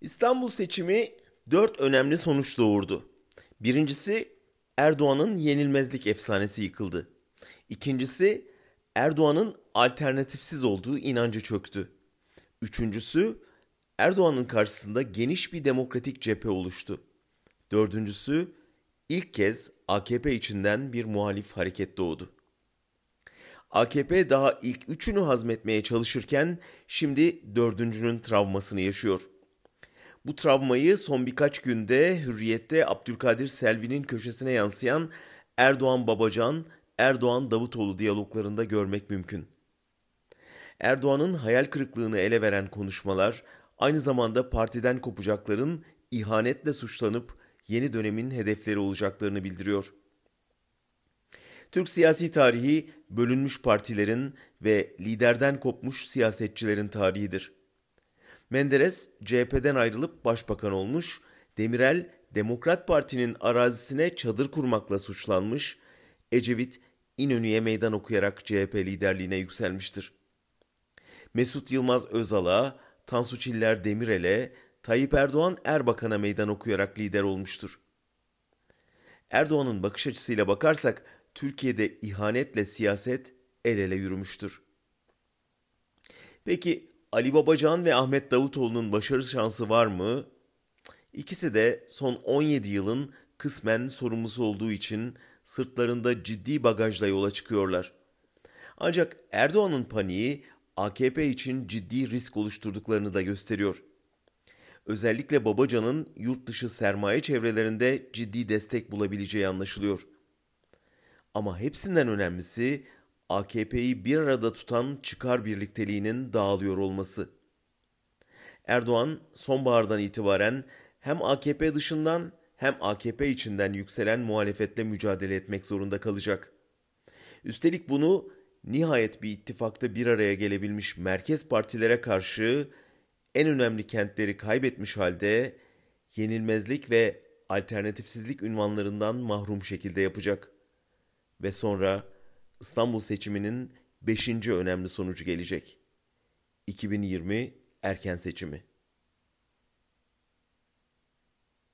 İstanbul seçimi dört önemli sonuç doğurdu. Birincisi Erdoğan'ın yenilmezlik efsanesi yıkıldı. İkincisi Erdoğan'ın alternatifsiz olduğu inancı çöktü. Üçüncüsü Erdoğan'ın karşısında geniş bir demokratik cephe oluştu. Dördüncüsü ilk kez AKP içinden bir muhalif hareket doğdu. AKP daha ilk üçünü hazmetmeye çalışırken şimdi dördüncünün travmasını yaşıyor. Bu travmayı son birkaç günde Hürriyet'te Abdülkadir Selvi'nin köşesine yansıyan Erdoğan Babacan, Erdoğan Davutoğlu diyaloglarında görmek mümkün. Erdoğan'ın hayal kırıklığını ele veren konuşmalar aynı zamanda partiden kopacakların ihanetle suçlanıp yeni dönemin hedefleri olacaklarını bildiriyor. Türk siyasi tarihi bölünmüş partilerin ve liderden kopmuş siyasetçilerin tarihidir. Menderes CHP'den ayrılıp başbakan olmuş, Demirel Demokrat Parti'nin arazisine çadır kurmakla suçlanmış, Ecevit İnönü'ye meydan okuyarak CHP liderliğine yükselmiştir. Mesut Yılmaz Özal'a, Tansu Çiller Demirel'e, Tayyip Erdoğan Erbakan'a meydan okuyarak lider olmuştur. Erdoğan'ın bakış açısıyla bakarsak Türkiye'de ihanetle siyaset el ele yürümüştür. Peki Ali Babacan ve Ahmet Davutoğlu'nun başarı şansı var mı? İkisi de son 17 yılın kısmen sorumlusu olduğu için sırtlarında ciddi bagajla yola çıkıyorlar. Ancak Erdoğan'ın paniği AKP için ciddi risk oluşturduklarını da gösteriyor. Özellikle Babacan'ın yurt dışı sermaye çevrelerinde ciddi destek bulabileceği anlaşılıyor. Ama hepsinden önemlisi AKP'yi bir arada tutan çıkar birlikteliğinin dağılıyor olması. Erdoğan sonbahardan itibaren hem AKP dışından hem AKP içinden yükselen muhalefetle mücadele etmek zorunda kalacak. Üstelik bunu nihayet bir ittifakta bir araya gelebilmiş merkez partilere karşı en önemli kentleri kaybetmiş halde yenilmezlik ve alternatifsizlik ünvanlarından mahrum şekilde yapacak. Ve sonra İstanbul seçiminin 5. önemli sonucu gelecek. 2020 erken seçimi.